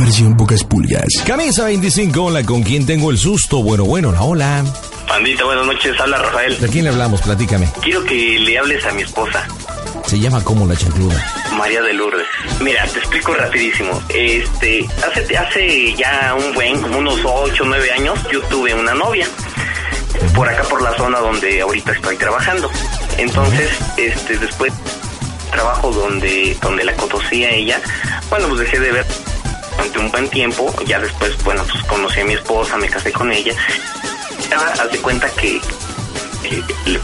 Versión pocas pulgas. Camisa 25, hola, ¿con quién tengo el susto? Bueno, bueno, hola, hola. Pandita, buenas noches, habla Rafael. ¿De quién le hablamos? Platícame. Quiero que le hables a mi esposa, Se llama como la chancluda. María de Lourdes. Mira, te explico rapidísimo. Este, hace, hace ya un buen, como unos 8 o 9 años, yo tuve una novia. Por acá, por la zona donde ahorita estoy trabajando. Entonces, este, después trabajo donde, donde la conocí a ella, bueno, pues dejé de ver durante un buen tiempo. Ya después, bueno, pues conocí a mi esposa, me casé con ella. Haz de cuenta que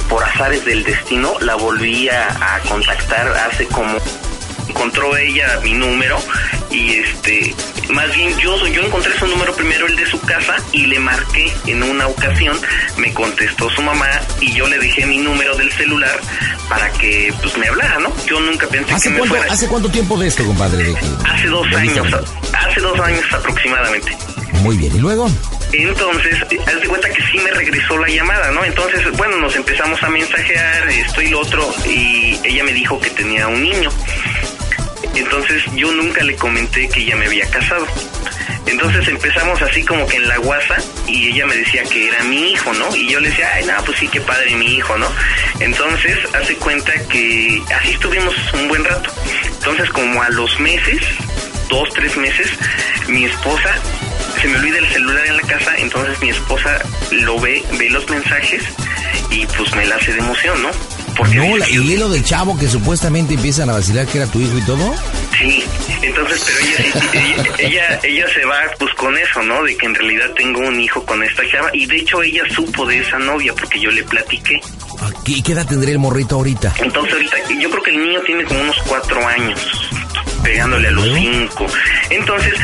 por azares del destino la volví a contactar hace como encontró ella mi número y este más bien yo yo encontré su número primero el de su casa y le marqué en una ocasión me contestó su mamá y yo le dejé mi número del celular para que pues me hablara no yo nunca pensé que ¿Hace me cuánto, fuera ¿Hace cuánto tiempo de esto, compadre? Hace dos años hace dos años aproximadamente Muy bien, ¿y luego? entonces, haz de cuenta que sí me regresó la llamada, ¿no? Entonces, bueno, nos empezamos a mensajear, esto y lo otro, y ella me dijo que tenía un niño. Entonces, yo nunca le comenté que ella me había casado. Entonces empezamos así como que en la guasa y ella me decía que era mi hijo, ¿no? Y yo le decía, ay, no, pues sí, qué padre mi hijo, ¿no? Entonces hace cuenta que así estuvimos un buen rato. Entonces como a los meses, dos, tres meses, mi esposa se me olvida el celular en la casa, entonces mi esposa lo ve, ve los mensajes y pues me la hace de emoción, ¿no? Porque No, la- y lo del chavo que supuestamente empiezan a vacilar que era tu hijo y todo. Sí, entonces, pero ella, ella, ella, ella se va pues con eso, ¿no? De que en realidad tengo un hijo con esta chava y de hecho ella supo de esa novia porque yo le platiqué. Ah, ¿Qué, qué edad tendría el morrito ahorita? Entonces ahorita yo creo que el niño tiene como unos cuatro años, pegándole a los cinco. Entonces,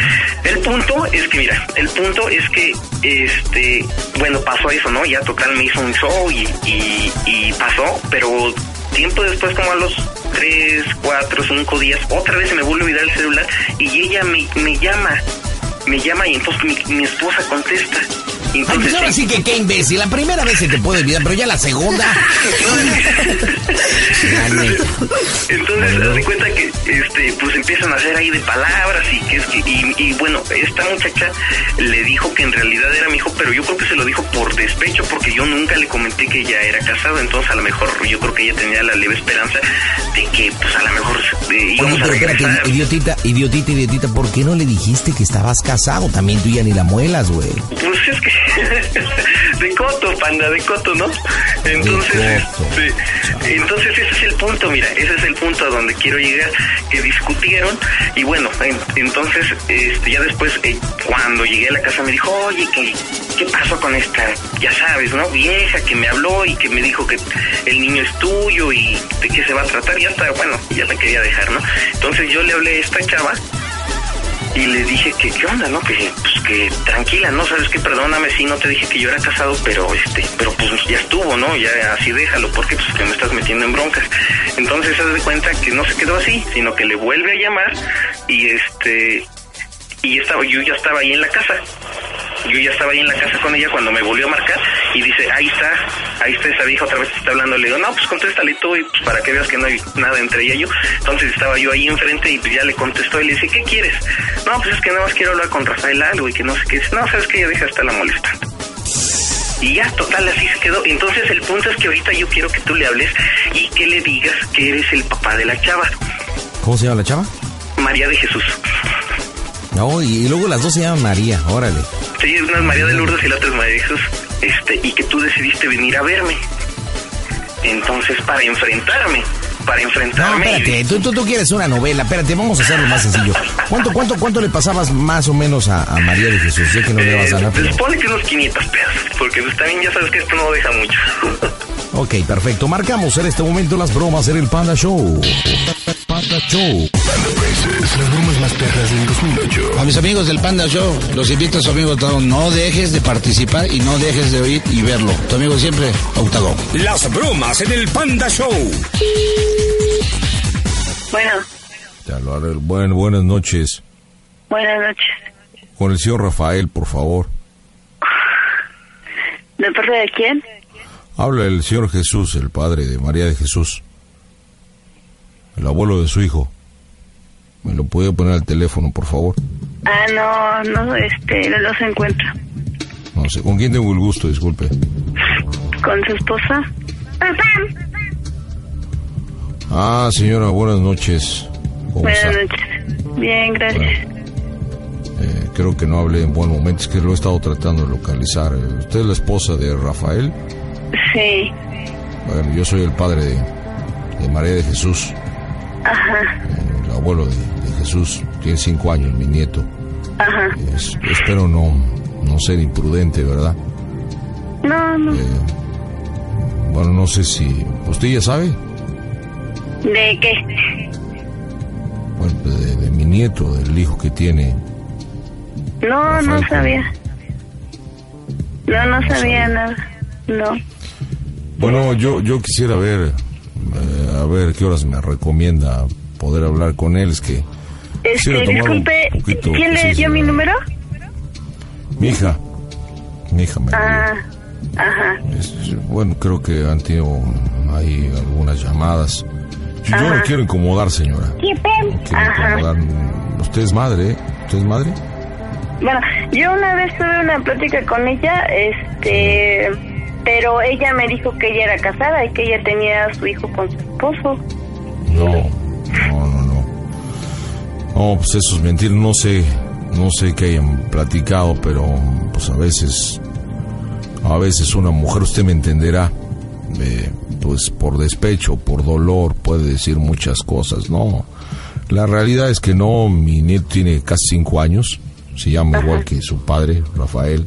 el punto es que, mira, el punto es que, este, bueno, pasó eso, ¿no? Ya total me hizo un show y, y, y pasó, pero tiempo después, como a los tres, cuatro, cinco días, otra vez se me vuelve a olvidar el celular y ella me, me llama, me llama y entonces mi, mi esposa contesta. Ay, pues ahora sí que qué imbécil. La primera vez se te puede olvidar, pero ya la segunda. Entonces, haz de cuenta que, este, pues empiezan a hacer ahí de palabras y que es que, y, y bueno, esta muchacha le dijo que en realidad era mi hijo, pero yo creo que se lo dijo por despecho, porque yo nunca le comenté que ella era casado, entonces a lo mejor yo creo que ella tenía la leve esperanza de que, pues a lo mejor eh, íbamos Oye, a pero espérate, idiotita, idiotita, idiotita, ¿por qué no le dijiste que estabas casado? También tú ya ni la muelas, güey. Pues es que de coto, panda, de coto, ¿no? Entonces, este, entonces ese es el punto, mira, ese es el punto a donde quiero llegar, que discutieron y bueno, en- entonces este, ya después eh, cuando llegué a la casa me dijo, oye, ¿qué, ¿qué pasó con esta, ya sabes, ¿no? Vieja que me habló y que me dijo que el niño es tuyo y de qué se va a tratar, ya está, bueno, ya la quería dejar, ¿no? Entonces yo le hablé a esta chava y le dije que qué onda, ¿no? Que pues que tranquila, ¿no? Sabes que perdóname si no te dije que yo era casado, pero este, pero pues ya estuvo, ¿no? Ya así déjalo, porque pues que me estás metiendo en broncas. Entonces se de cuenta que no se quedó así, sino que le vuelve a llamar y este y estaba yo ya estaba ahí en la casa. Yo ya estaba ahí en la casa con ella cuando me volvió a marcar y dice, ahí está, ahí está esa vieja otra vez está hablando. Le digo, no, pues contéstale tú y pues para que veas que no hay nada entre ella y yo. Entonces estaba yo ahí enfrente y pues ya le contestó y le dice, ¿qué quieres? No, pues es que nada más quiero hablar con Rafael algo y que no sé qué. No, sabes que ya deja de estarla molestando. Y ya, total, así se quedó. Entonces el punto es que ahorita yo quiero que tú le hables y que le digas que eres el papá de la chava, ¿Cómo se llama la chava? María de Jesús. No, y luego las dos se llaman María, órale. Sí, una es María de Lourdes y la otra es María de Jesús. Este, y que tú decidiste venir a verme. Entonces, para enfrentarme, para No, enfrentarme. espérate, tú, tú, tú quieres una novela, espérate, vamos a hacerlo más sencillo. ¿Cuánto, cuánto, cuánto le pasabas más o menos a, a María de Jesús? Sé que no le vas a eh, pero... pues que unos 500 pesos, porque pues también ya sabes que esto no deja mucho. Ok, perfecto. Marcamos en este momento las bromas en el Panda Show. Panda Show. Bromas más perras A mis amigos del Panda Show, los invito a su amigo Octagón. No dejes de participar y no dejes de oír y verlo. Tu amigo siempre, Octagón. Las bromas en el Panda Show. Bueno, Ya lo haré. Bueno, buenas noches. buenas noches. Con el señor Rafael, por favor. ¿De parte de quién? Habla el señor Jesús, el padre de María de Jesús. El abuelo de su hijo. ¿Me lo puede poner al teléfono, por favor? Ah, no, no, este, no los encuentro. No sé, ¿con quién tengo el gusto? Disculpe. ¿Con su esposa? Ah, señora, buenas noches. ¿Cómo Buenas está? noches. Bien, gracias. Eh, creo que no hablé en buen momento, es que lo he estado tratando de localizar. Eh, ¿Usted es la esposa de Rafael? Sí, Bueno, yo soy el padre de, de María de Jesús, ajá, el abuelo de Jesús. Tiene cinco años, mi nieto. ajá. Es- espero no, no ser imprudente, ¿verdad? No, no. Eh, bueno, no sé si... ¿Usted ya sabe? ¿De qué? Bueno, pues de, de mi nieto, del hijo que tiene. No, no Rafael, sabía. No, no sabía nada. No. Bueno, yo, yo quisiera ver, eh, a ver qué horas me recomienda poder hablar con él. Es que Este, disculpe, poquito, ¿quién le sí, dio mi número? mi hija, mi hija me... Ah, ajá. es- bueno, creo que han tenido ahí algunas llamadas. Yo, yo no quiero incomodar, señora. No quiero Ajá. incomodar. Usted es madre, ¿eh? ¿Usted es madre? Bueno, yo una vez tuve una plática con ella, este, pero ella me dijo que ella era casada y que ella tenía a su hijo con su esposo. No, no, no, no. Pues eso es mentir. No sé, no sé qué hayan platicado, pero pues a veces, a veces una mujer, usted me entenderá, eh, pues por despecho, por dolor, puede decir muchas cosas. No, la realidad es que no, mi nieto tiene casi cinco años, se llama igual que su padre, Rafael.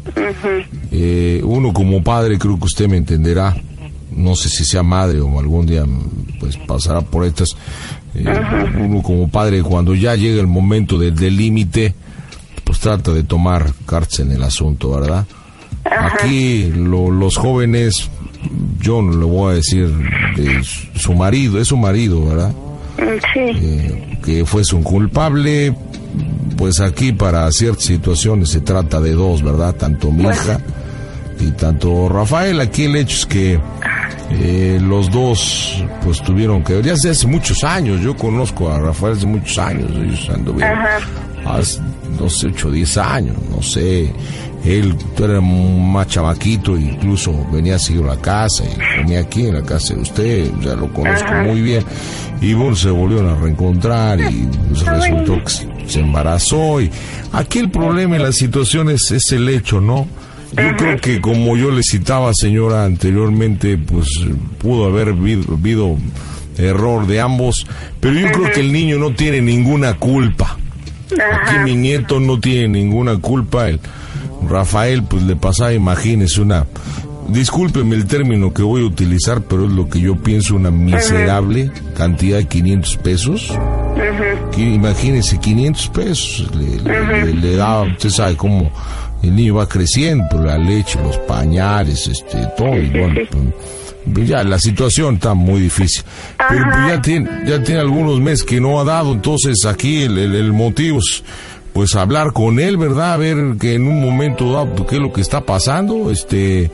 Eh, uno como padre creo que usted me entenderá. No sé si sea madre o algún día pues pasará por estas. Eh, uno como padre cuando ya llega el momento del límite, pues trata de tomar cartas en el asunto, ¿verdad? Aquí lo- los jóvenes, yo no le voy a decir de su marido, es su marido, ¿verdad? Mm, Sí, eh, que fuese un culpable, pues aquí para ciertas situaciones se trata de dos, ¿verdad? Tanto mi hija y tanto Rafael. Aquí el hecho es que eh, los dos pues tuvieron que ya hace muchos años, yo conozco a Rafael hace muchos años, ellos anduvieron hace, no sé, 8 o 10 años, no sé. Él era más chamaquito, incluso venía a seguir la casa y comía aquí en la casa de usted, o sea, lo conozco muy bien. Y bueno, se volvieron a reencontrar y pues, resultó que se- se embarazó. Y aquí el problema y la situación es, es el hecho, ¿no? Yo creo que como yo le citaba, señora, anteriormente, pues pudo haber habido, error de ambos, pero yo creo que el niño no tiene ninguna culpa. Aquí mi nieto no tiene ninguna culpa. El Rafael, pues le pasaba, imagínese, una. Discúlpeme el término que voy a utilizar, pero es lo que yo pienso, una miserable cantidad de 500 pesos. Que Imagínese, 500 pesos. Le, le- le- le da, usted sabe cómo el niño va creciendo, pues, la leche, los pañales, este, todo. Y bueno, pues, ya la situación está muy difícil. Pero pues, ya tiene, ya tiene algunos meses que no ha dado, entonces aquí el, el- el motivo es pues hablar con él, ¿verdad? A ver que en un momento dado pues, qué es lo que está pasando, este,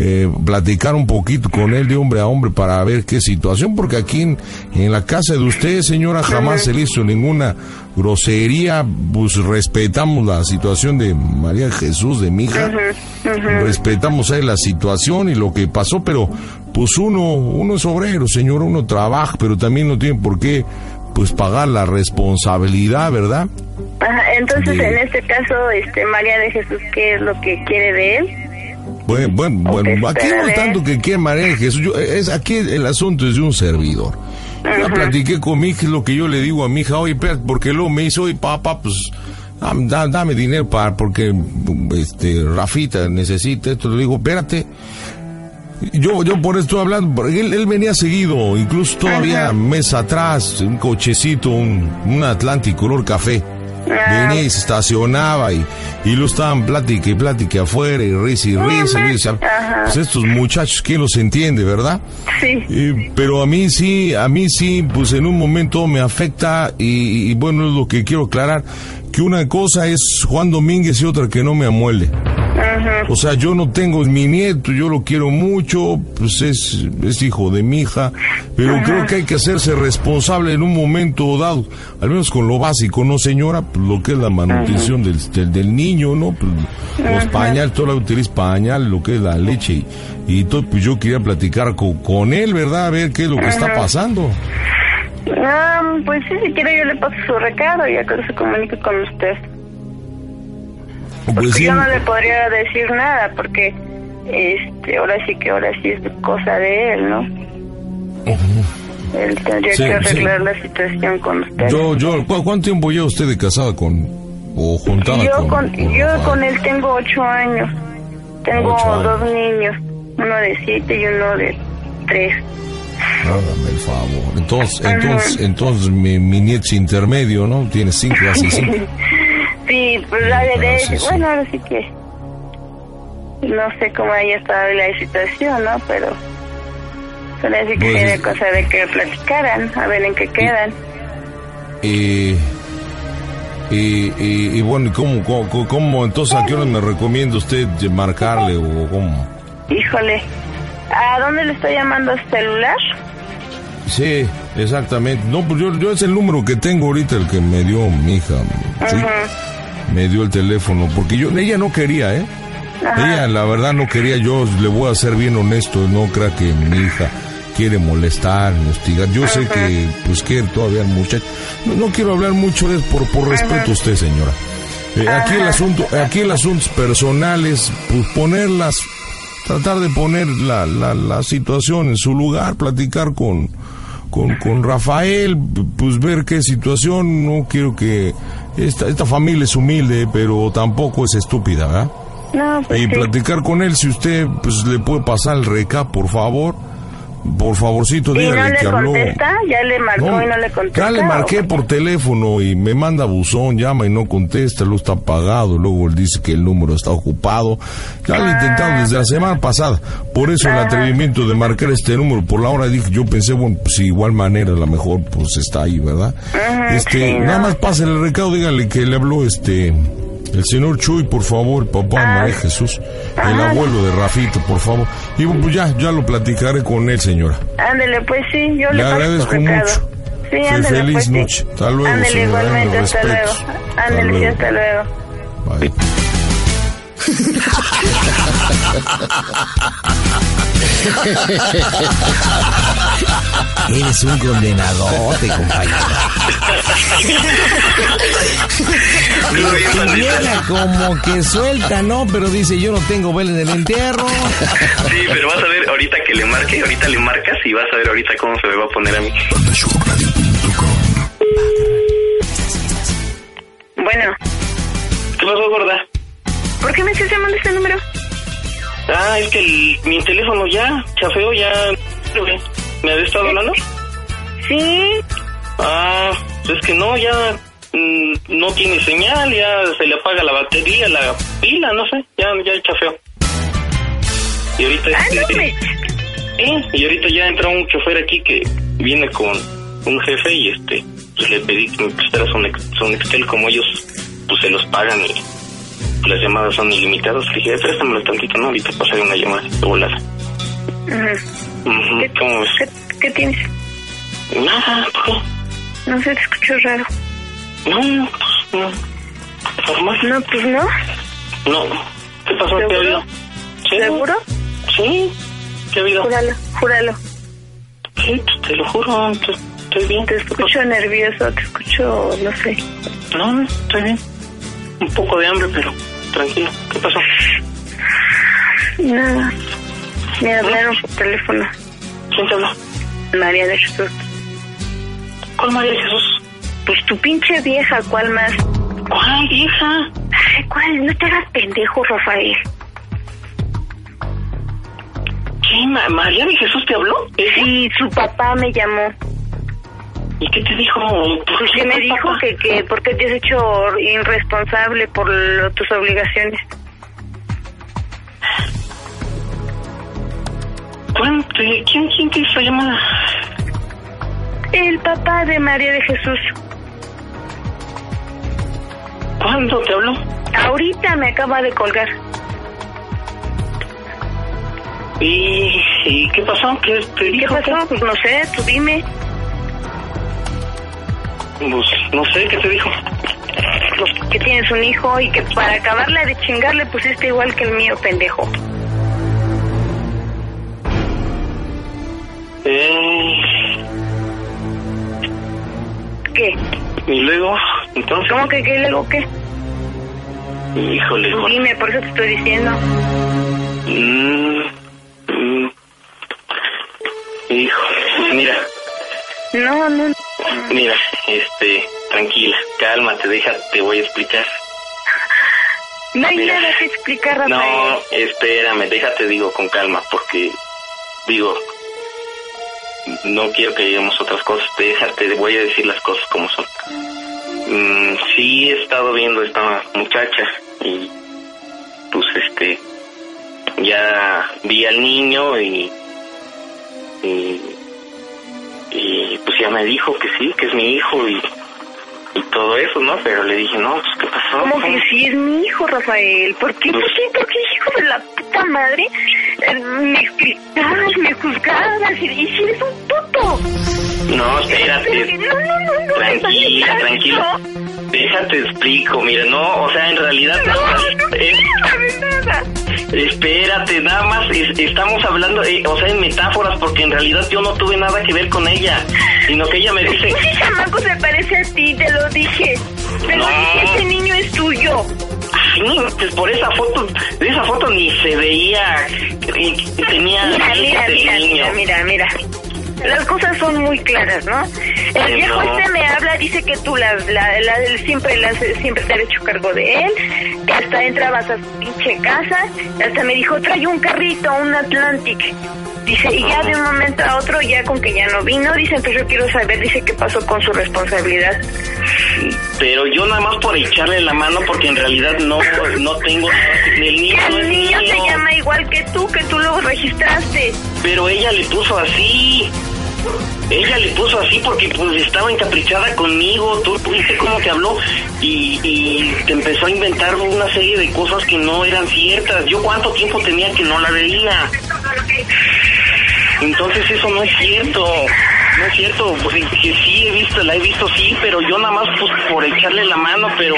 eh, platicar un poquito con él de hombre a hombre para ver qué situación, porque aquí en, en la casa de usted, señora, jamás se le hizo ninguna grosería, pues respetamos la situación de María Jesús, de mi hija, respetamos ahí la situación y lo que pasó, pero pues uno, uno es obrero, señor, uno trabaja, pero también no tiene por qué pues pagar la responsabilidad, ¿verdad? Ajá, entonces en este caso, este María de Jesús, ¿qué es lo que quiere de él? Bueno, bueno, bueno, aquí no es tanto que de Jesús, yo- es aquí el asunto es de un servidor. Ya platiqué con mi hija, es lo que yo le digo a mi hija, oye, espérate, porque luego me dice, oye, papá, pues, dame, da- dame dinero para, porque, este, Rafita necesita esto, le digo, espérate. Yo, yo por eso estoy hablando, porque él, él venía seguido, incluso todavía mes atrás, un cochecito, un, un Atlantic color café. Venía y se estacionaba y, y lo estaban plática y plática afuera y risa y risa. y Ajá. pues estos muchachos, ¿quién los entiende, verdad? Sí. Eh, pero a mí sí, a mí sí, pues en un momento me afecta y, y bueno, es lo que quiero aclarar, que una cosa es Juan Domínguez y otra que no me amuele. O sea, yo no tengo mi nieto, yo lo quiero mucho, pues es, es hijo de mi hija, pero creo que hay que hacerse responsable en un momento dado, al menos con lo básico, ¿no, señora? Pues lo que es la manutención del, del, del niño, ¿no? Pues, los pañales, toda la utiliza pañal, lo que es la leche y, y todo, pues yo quería platicar con, con él, ¿verdad? A ver qué es lo que está pasando. Ah, pues sí, si quiere yo le paso su recado y ya que se comunique con usted. Pues Porque yo no le podría decir nada porque este ahora sí que ahora sí es cosa de él, ¿no? Él tendría Sí, que arreglar sí. la situación con usted. yo, yo, ¿cu- ¿cuánto tiempo lleva usted de casada con, o juntada yo con, con, con yo con él tengo ocho años. Tengo Ocho años. dos niños, uno de siete y uno de tres. Hágame el favor. Entonces, entonces, entonces mi, mi nieto intermedio, ¿no? Tiene cinco, así cinco. Sí, pues la de, de- Ah, bueno, ahora sí que no sé cómo haya estado la situación, ¿no? Pero pero así que Pues, sería cosa de que platicaran, a ver en qué quedan. Y, y, y, y bueno, ¿y cómo, cómo, cómo, entonces a qué hora me recomienda usted marcarle o cómo? Híjole, ¿a dónde le estoy llamando celular? Sí, exactamente. No, pues yo, yo es el número que tengo ahorita, el que me dio mi hija. Sí, me dio el teléfono, porque yo, ella no quería, ¿eh? Ella, la verdad, no quería. Yo le voy a ser bien honesto, no crea que mi hija quiere molestar, hostigar. Yo sé que, pues, quiere todavía el muchacho. No, no quiero hablar mucho de por, por respeto a usted, señora. Eh, aquí el asunto, aquí el asunto personales, pues ponerlas, tratar de poner la, la, la situación en su lugar, platicar con, con, con Rafael, pues ver qué situación, no quiero que esta, esta familia es humilde, pero tampoco es estúpida, ¿verdad? No, pues Y sí. platicar con él, si usted pues le puede pasar el recap, por favor, por favorcito, ¿Y dígale no le que habló. contesta? ¿Ya le marcó y no le contesta? Ya le marqué por teléfono y me manda buzón, llama y no contesta, luego está apagado, luego él dice que el número está ocupado. Ya lo he intentado desde la semana pasada. Por eso el atrevimiento de marcar este número por la hora dije, yo pensé, bueno, pues de igual manera a lo mejor pues está ahí, ¿verdad? este, sí, nada no. más pásale el recado, dígale que le habló este el señor Chuy, por favor, papá Ah. María Jesús, el abuelo de Rafito, por favor. Y pues ya, ya lo platicaré con él, señora. Ándele, pues sí, yo Le le, agradezco mucho. Sí, ándele, feliz pues sí. noche. Hasta luego, Ándele, señora, igualmente, hasta luego. respetos. Hasta sí, luego. hasta luego. Bye. Eres un condenadote, compañero. Tu vieja como que suelta, ¿no? Pero dice, yo no tengo vela en el entierro. Sí, pero vas a ver ahorita que le marque, ahorita le marcas y vas a ver ahorita cómo se me va a poner a mí. Bueno, ¿Qué pasó, gorda? ¿Por qué me estás llamando ese número? Ah, es que el- mi teléfono ya, chafeo, ya... ¿Me había estado hablando? Sí, Ah, pues es que no, ya mm, no tiene señal, ya se le apaga la batería, la pila, no sé, ya, ya chafeo. Y ahorita... ah, este, no me... Sí, y ahorita ya entra un chofer aquí que viene con un jefe y este, pues le pedí que me prestara su, Nextel como ellos pues se los pagan y las llamadas son ilimitadas. Le dije, préstamelo tantito, ¿no? Ahorita pasaré una llamada de volada. Ujú, ¿Qué, ¿Cómo ves? qué, qué tienes? Nada, ¿por qué? No sé, te escucho raro. No, no, pues no. Normal. No, pues no. No. ¿Qué pasó? ¿Qué ha ¿Seguro? habido? ¿Sí? ¿Seguro? Sí. ¿Qué ha habido? Júralo, júralo. Sí, pues, te lo juro, estoy bien. Te escucho nervioso, te escucho, no sé. No, no, estoy bien. Un poco de hambre, pero tranquilo. ¿Qué pasó? Nada. Me hablaron por teléfono. ¿Quién te habló? María de Jesús. ¿Cuál María de Jesús? Pues tu pinche vieja, ¿cuál más? ¿Cuál vieja? Ay, ¿cuál? No te hagas pendejo, Rafael. ¿Qué? Ma- ¿María de Jesús te habló? ¿Ese? Sí, su papá me llamó. ¿Y qué te dijo? Pues que me dijo que, que porque te has hecho irresponsable por lo- tus obligaciones. ¿Cuándo te- ¿Quién, quién te hizo llamada? El papá de María de Jesús. ¿Cuándo te habló? Ahorita me acaba de colgar. ¿Y, y qué pasó? ¿Qué te ¿Qué dijo? pasó? Pues no sé, tú dime. Pues no sé, ¿qué te dijo? Pues que tienes un hijo y que para acabarla de chingar le pusiste igual que el mío, pendejo. Eh, ¿Qué? y luego, entonces, ¿Cómo que qué luego qué? híjole, Tú dime, por eso te estoy diciendo. Mm, mm. Hijo, mira, No, no. mira, este, tranquila, cálmate, déjate, te voy a explicar. No hay Mira. nada que explicar, Rafael. No, espérame, déjate, digo, con calma, porque, digo, no quiero que lleguemos a otras cosas, déjate, voy a decir las cosas como son. Mm, sí he estado viendo esta muchacha y, pues, este, ya vi al niño y, pues me dijo que sí, que es mi hijo y, y todo eso, ¿no? Pero le dije, no, pues, ¿qué pasó? ¿Cómo que sí es mi hijo, Rafael? ¿Por qué? ¿Por qué? ¿Por qué, hijo de la puta madre? Eh, Me explicabas, me juzgabas y, y si eres un puto. No, espérate. No, no, no, no. Tranquila, no, tranquila. Déjate explico, mira, no, o sea, en realidad No, nada más, no, no eh, quiero saber nada. Espérate, nada más es- estamos hablando, eh, o sea, en metáforas, porque en realidad yo no tuve nada que ver con ella, sino que ella me dice, Ese chamaco se parece a ti, te lo dije. Te lo No. dije, ese niño es tuyo. "Ay, pues por esa foto, de esa foto ni se veía, eh, tenía Mira, mira, el mira, mira, mira, mira. Las cosas son muy claras, ¿no? El viejo este me habla, dice que tú la, la, la- siempre, la- siempre te has hecho cargo de él, que hasta entrabas a su pinche casa, hasta me dijo, trae un carrito, un Atlantic. Dice, y ya de un momento a otro, ya con que ya no vino, dice, entonces yo quiero saber, dice, qué pasó con su responsabilidad. Pero yo nada más por echarle la mano, porque en realidad no, no tengo el niño no el niño se llama igual que tú, que tú lo registraste. Pero ella le puso así. Ella le puso así porque pues estaba encaprichada conmigo. Tú viste cómo te habló y, te empezó a inventar una serie de cosas que no eran ciertas. Yo cuánto tiempo tenía que no la veía. Entonces eso no es cierto. No es cierto. Pues que sí he visto, la he visto sí, pero yo nada más pues por echarle la mano, pero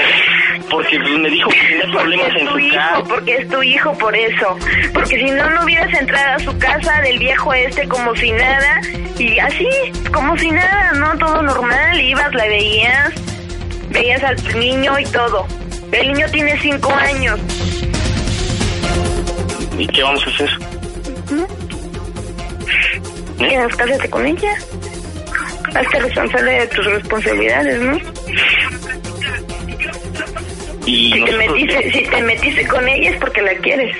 porque me dijo que tenía problemas en su hijo, casa. porque es tu hijo por eso. Porque si no, no hubieras entrado a su casa del viejo este como si nada. Y así, como si nada, ¿no? Todo normal. Ibas, la veías, veías al niño y todo. El niño tiene cinco años. ¿Y qué vamos a hacer? ¿Eh? Quedas, cásate con ella. Hazte responsable de tus responsabilidades, ¿no? Y Si te, metiste, si te metiste con ella es porque la quieres.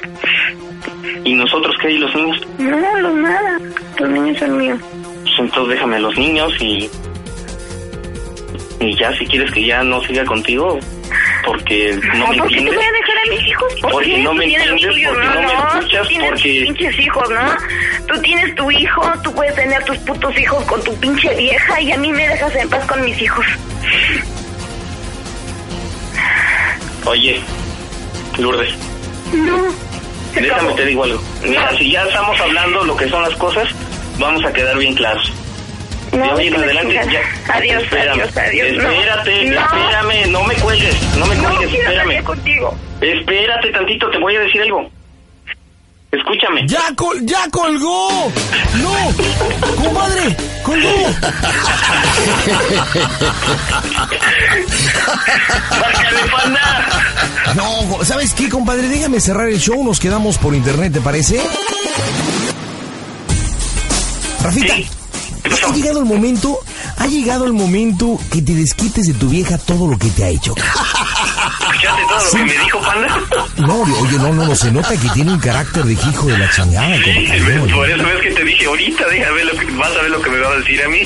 ¿Y nosotros qué? ¿Y los niños? No, los nada. Los niños son míos. Pues entonces déjame a los niños y. Y ya, si quieres que ya no siga contigo, porque no me ¿Por qué te entiendes. voy a dejar a mis hijos? ¿Por Porque qué? no me entiendes, porque no me no, escuchas, tú porque- tus pinches hijos, ¿no? Tú tienes tu hijo, tú puedes tener tus putos hijos con tu pinche vieja y a mí me dejas en paz con mis hijos. Oye, Lourdes, No. déjame te digo algo. Mira, si ya estamos hablando lo que son las cosas, vamos a quedar bien claros. No, de hoy en que la adelante chingada. ya. Adiós, Espérame, adiós, adiós. Espérate, no. espérame, no me cuelgues, no me cuelgues, espérame. contigo. Espérate tantito, te voy a decir algo. Escúchame. ¡Ya, col ya colgó! ¡No! ¡Compadre! ¡Colgó! ¡Bájale, panda! No, ¿sabes qué, compadre? Déjame cerrar el show, nos quedamos por internet, ¿te parece? Rafita, Sí. Llegado el momento ha llegado el momento que te desquites de tu vieja todo lo que te ha hecho. ¿Escuchaste todo lo que me dijo, panda? No, oye, no, no, no, se nota que tiene un carácter de hijo de la chingada. Sí, compadre. ves, por eso ves que te dije ahorita, déjame lo que, vas a ver lo que me va a decir a mí.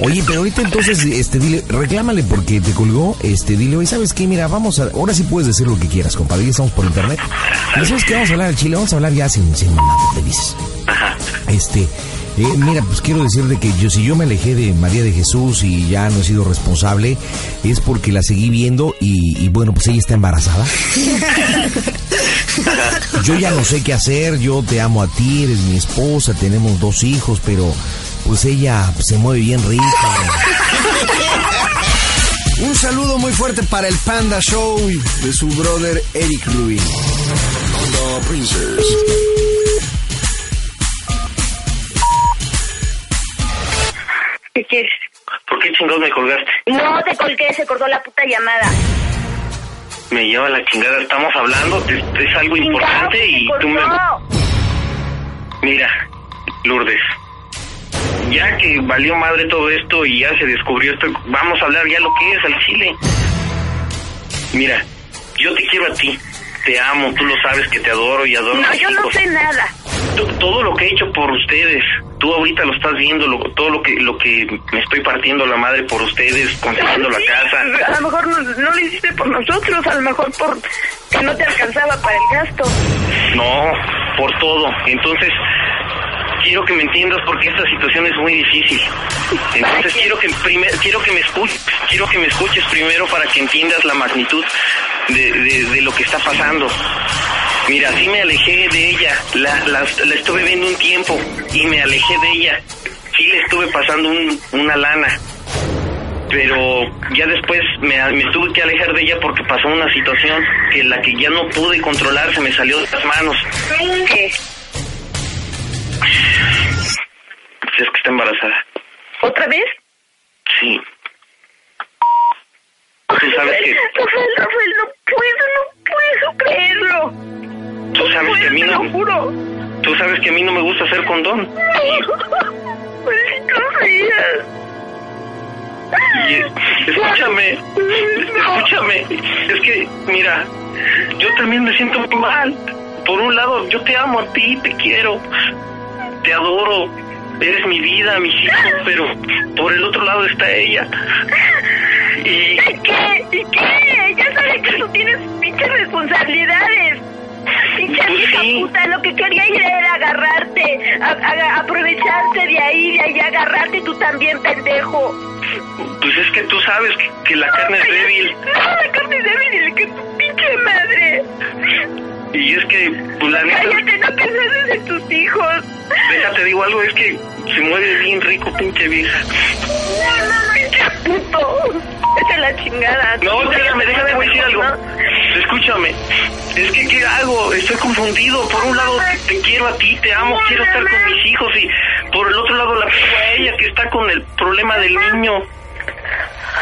Oye, pero ahorita entonces, este, dile, reclámale porque te colgó, este, dile, oye, ¿sabes qué? Mira, vamos a, ahora sí puedes decir lo que quieras, compadre, ya estamos por internet. ¿Y sabes qué? Vamos a hablar al chile, vamos a hablar ya sin, sin mamá, te dices. Ajá. Este, eh, mira, pues quiero decirte que yo, si yo me alejé de María de Jesús y ya no he sido responsable, es porque la seguí viendo y, y bueno, pues ella está embarazada. Yo ya no sé qué hacer, yo te amo a ti, eres mi esposa, tenemos dos hijos, pero pues ella se mueve bien rico. Un saludo muy fuerte para el Panda Show de su brother Eric Rubin. ¿Qué chingados me colgaste? No te colgué, se cortó la puta llamada. Me lleva la chingada, estamos hablando, es, algo importante y tú me... Mira, Lourdes, ya que valió madre todo esto y ya se descubrió esto, vamos a hablar ya lo que es al chile. Mira, yo te quiero a ti, te amo, tú lo sabes que te adoro y adoro No, yo no sé nada. To- todo lo que he hecho por ustedes, tú ahorita lo estás viendo, lo- todo lo que lo que me estoy partiendo la madre por ustedes, consiguiendo la casa. A lo mejor no, no lo hiciste por nosotros, a lo mejor por que no te alcanzaba para el gasto. No, por todo. Entonces, quiero que me entiendas porque esta situación es muy difícil. Entonces, quiero que primer, quiero que me escuches, quiero que me escuches primero para que entiendas la magnitud de, de- de lo que está pasando. Mira, sí me alejé de ella, la, la, la estuve viendo un tiempo y me alejé de ella. Sí le estuve pasando un- una lana, pero ya después me, me tuve que alejar de ella porque pasó una situación que la que ya no pude controlar se me salió de las manos. ¿Qué? Pues es que está embarazada. ¿Otra vez? Sí. Tú sabes que, Rafael, Rafael, no puedo, no puedo creerlo. tú sabes que a mí Te lo no, juro. tú sabes que a mí no me gusta hacer condón. Seas. Y, escúchame, escúchame. Es que, mira, yo también me siento muy mal. Por un lado, yo te amo a ti, te quiero, te adoro, eres mi vida, mis hijos, pero por el otro lado está ella. Y ¿Y qué? ¿Y qué? Ya sabes que tú tienes pinches responsabilidades. Pinche Pues vieja sí. puta, lo que quería ir era agarrarte, a- a- aprovecharse de ahí, de ahí, agarrarte tú también, pendejo. pues es que tú sabes que, que la carne es débil. No, la carne es débil, que tu pinche madre. Y es que, pues la neta, Cállate, no pienses en tus hijos. déjate digo algo, es que se mueve bien rico, pinche vieja. No, no, pinche puto. Esa es la chingada. No, déjame, déjame a decir algo. Escúchame, es que ¿qué hago? Estoy confundido. Por un lado te quiero a ti, te amo, quiero estar con mis hijos y por el otro lado la tengo a ella que está con el problema del niño.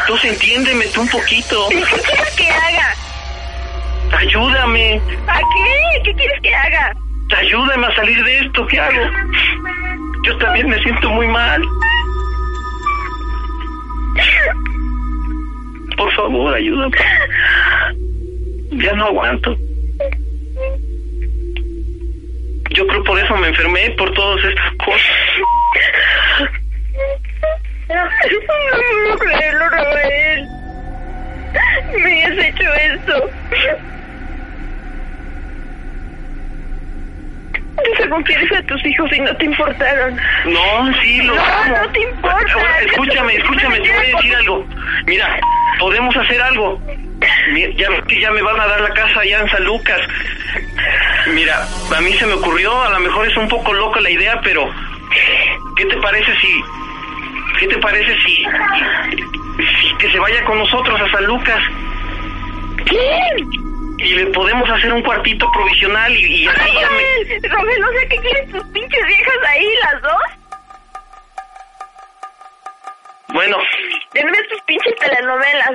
Entonces entiéndeme tú un poquito. ¿Y qué quieres que haga? Ayúdame, ¿A qué? ¿Qué quieres que haga? ayúdame a salir de esto. ¿Qué hago? Yo también me siento muy mal. Por favor, ayúdame. Ya no aguanto. Yo creo por eso me enfermé, por todas estas cosas. No puedo creerlo, Rafael. Me has hecho esto. Según quieres a tus hijos y no te importaron. No, sí, lo No, amo. no te importa. Ahora, escúchame, escúchame, te voy a decir algo. Mira, podemos hacer algo. Ya ves que ya me van a dar la casa allá en San Lucas. Mira, a mí se me ocurrió, a lo mejor es un poco loca la idea, pero ¿qué te parece si... ¿Qué te parece si... si que se vaya con nosotros a San Lucas? ¿Quién? Y le podemos hacer un cuartito provisional y, y así ya me... Rafael, no sé qué quieren tus pinches viejas ahí, las dos. Bueno, De nuevo tus pinches telenovelas.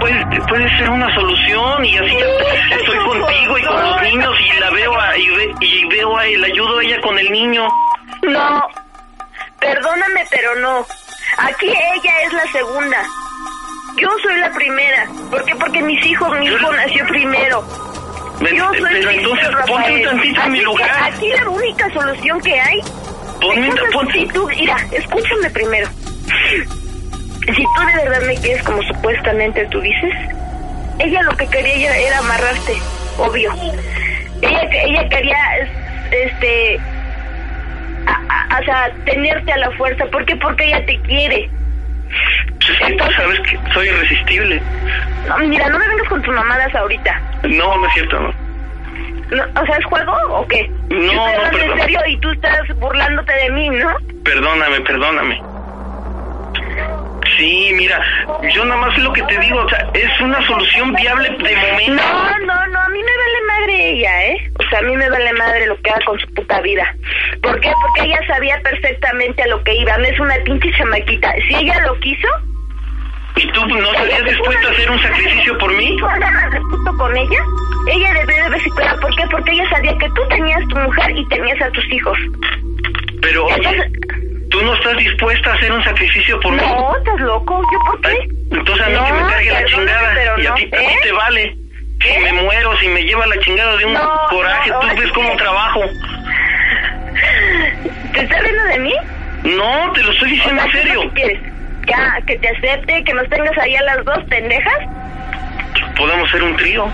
pues puede, puede ser una solución y así estoy contigo y con los niños y la veo a, y, ve- y veo a él, ayudo a ella con el niño. No. Perdóname, pero no. Aquí ella es la segunda. Yo soy la primera. ¿Por qué? Porque mis hijos, mi hijo nació primero. Yo soy pero entonces ponte un tantito en mi lugar. Aquí la única solución que hay. Ponme, ponte- tú, mira, escúchame primero. Si tú de verdad me quieres como supuestamente tú dices, ella lo que quería era, amarrarte, obvio. Ella, ella quería, es- este, a- a- o sea, tenerte a la fuerza. ¿Por qué? Porque ella te quiere. Sí, tú sabes que soy irresistible. No, mira, no me vengas con tus mamadas ahorita. No, no es cierto, no. No, o sea, ¿es juego o qué? No, Yo no, hablando en perdón. serio y tú estás burlándote de mí, ¿no? Perdóname, perdóname. Sí, mira, yo nada más lo que te digo, o sea, es una solución viable de momento. No, no, no, a mí me vale madre ella, ¿eh? O sea, a mí me vale madre lo que haga con su puta vida. ¿Por qué? Porque ella sabía perfectamente a lo que iba, no es una pinche chamaquita. Si ella lo quiso... ¿Y tú no estarías dispuesto a hacer un sacrificio por mí? ¿Tú agarras de puto con ella? Ella debe de reciclar. ¿Por qué? Porque ella sabía que tú tenías tu mujer y tenías a tus hijos. Pero, oye, ¿tú no estás dispuesta a hacer un sacrificio por mí? No, ¿estás loco? ¿Yo por qué? Entonces a mí No, que me cargue la chingada y a ti, a ti ¿Eh? te vale. Si ¿Eh? me muero, si me lleva la chingada de un No, coraje, no, tú ves es cómo trabajo. ¿Te estás riendo de mí? No, te lo estoy O diciendo sea, en ¿qué es serio. que quieres? Ya, que te acepte, que nos tengas ahí a las dos pendejas. Podemos ser un trío.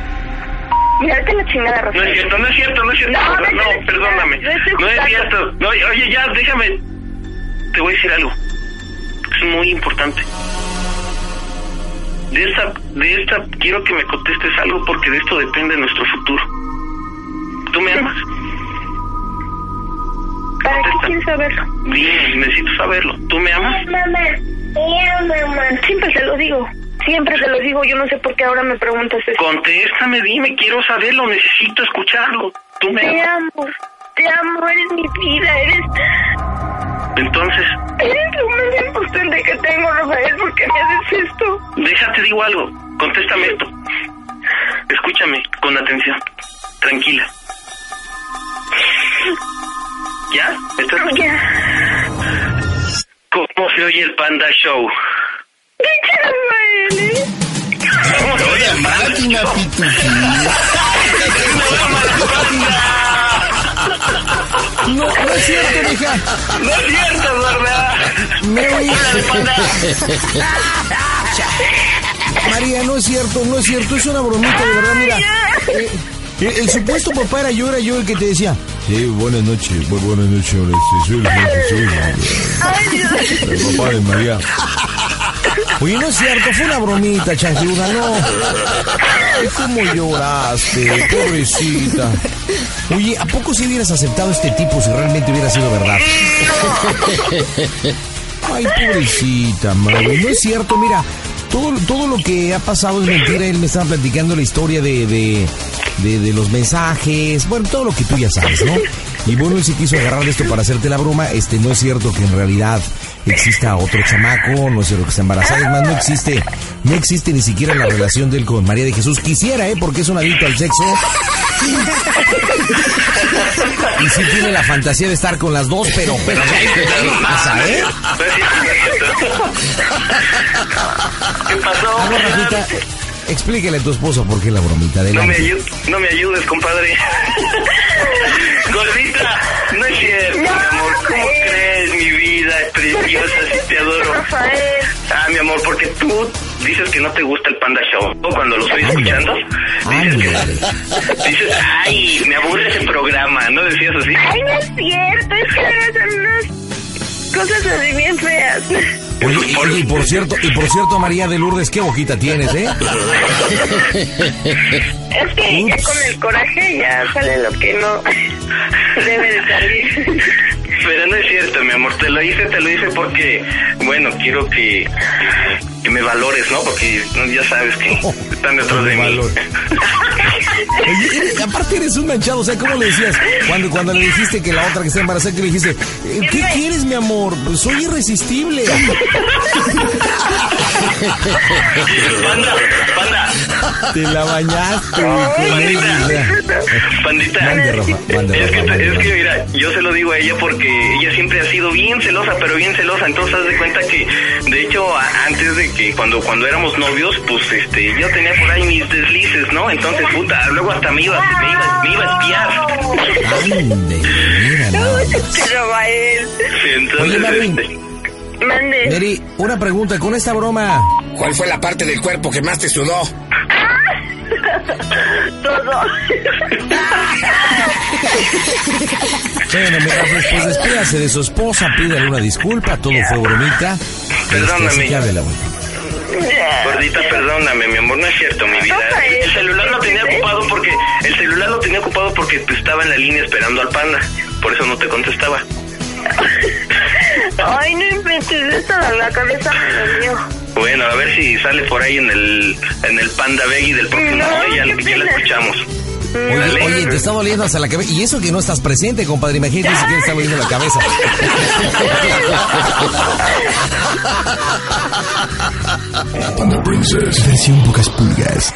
Mira, que la chingada, No Rafael. es cierto, no es cierto, no es cierto. No, No, chingada. perdóname. Estoy No es cierto. No, oye, ya, déjame. Te voy a decir algo. Es muy importante. De esta, de esta, quiero que me contestes algo porque de esto depende nuestro futuro. ¿Tú me amas? ¿Para qué quieres saberlo? Dime, necesito saberlo. ¿Tú me amas? Mamá, te mamá. Siempre te lo digo. Siempre te lo digo. Yo no sé por qué ahora me preguntas eso. Contéstame, dime, quiero saberlo, necesito escucharlo. ¿Tú me Te amas? amo. Te amo. Eres mi vida. Eres, Entonces, eres lo más importante que tengo, Rafael. ¿Por qué me haces esto? déjate, digo algo. Contéstame esto. Escúchame con atención. Tranquila. ¿Ya? ¿Estás? Ya. ¿Cómo se oye el Panda Show? Rafael, ¿eh? ¿Cómo se oye Show? No, no es cierto, mija. No es cierto, ¿verdad? Panda. María, no es cierto, no es cierto, es una bromita, de verdad, mira. eh, el, supuesto papá era yo, era yo el que te decía. Sí, buenas noches, bu- buenas noches, ahora soy el Jesús, el papá de María. Oye, no es cierto, fue una bromita, changuda, no. ¿Cómo lloraste, pobrecita? Oye, ¿a poco si hubieras aceptado este tipo si realmente hubiera sido verdad? Ay, pobrecita, madre. No es cierto, mira. Todo, todo lo que ha pasado es mentira. Él me estaba platicando la historia de, de, de, de los mensajes. Bueno, todo lo que tú ya sabes, ¿no? Y bueno, él se quiso agarrar esto para hacerte la broma. Este, no es cierto que en realidad exista otro chamaco. No es cierto que está embarazada. Es más, no existe, no existe ni siquiera la relación de él con María de Jesús. Quisiera, ¿eh? Porque es un adicto al sexo. Y sí tiene la fantasía de estar con las dos, pero, pero no pasa, ¿eh? ¿Qué pasó? Explíquele a tu esposo por qué la bromita de No me, no me ayudes, compadre. Gordita, no es cierto, mi amor. ¿Cómo crees? Mi vida es preciosa, sí te adoro. Rafael. Ah, mi amor, porque tú dices que no te gusta el Panda Show. Cuando lo estoy escuchando, dices que... Dices, ay, me aburre ese programa, ¿no decías así? Ay, no es cierto. Es que son unas cosas así bien feas. Oye, y, oye, y por cierto, y por cierto, María de Lourdes, qué boquita tienes, ¿eh? Es que ya con el coraje ya sale lo que no debe de salir. Pero no es cierto, mi amor, te lo hice, te lo hice porque, bueno, quiero que, que me valores, ¿no? Porque ya sabes que están detrás de mí. Valor. Oye, eres- aparte eres un manchado, o sea, ¿cómo le decías? Cuando, cuando le dijiste que la otra que está embarazada, que le dijiste, eh, ¿qué quieres, mi amor? Pues soy irresistible. Panda, panda, Te la bañaste, sea. Pandita, Mande, Rafa, mande, es, que, mande, es que mira, yo se lo digo a ella porque ella siempre ha sido bien celosa, pero bien celosa. Entonces haz de cuenta que, de hecho, a- antes de que cuando cuando éramos novios, pues este, yo tenía por ahí mis deslices, ¿no? Entonces, puta, luego hasta me iba, me iba, me iba a espiar. Ande, mira, más. Pero va él. Sí, entonces, Oye, Mary. este, Mande. Mary, una pregunta, con esta broma, ¿Cuál fue la parte del cuerpo que más te sudó? Todo. bueno, mira, pues, pues despídase de su esposa, pídale una disculpa, todo fue bromita. Perdóname. Este, así que la vuelta. Gordita, perdóname, mi amor, no es cierto, mi vida. El celular lo tenía ocupado porque el celular lo tenía ocupado porque estaba en la línea esperando al panda. Por eso no te contestaba. Ay, no inventes esto en la cabeza me. Bueno, a ver si sale por ahí en el en el Panda Veggie del próximo No, día, ya, ya la pena. escuchamos. Oye, oye, te está doliendo hasta la cabeza. Y eso que no estás presente, compadre. Imagínate si te está doliendo la cabeza. Panda Princess. Versión pocas pulgas.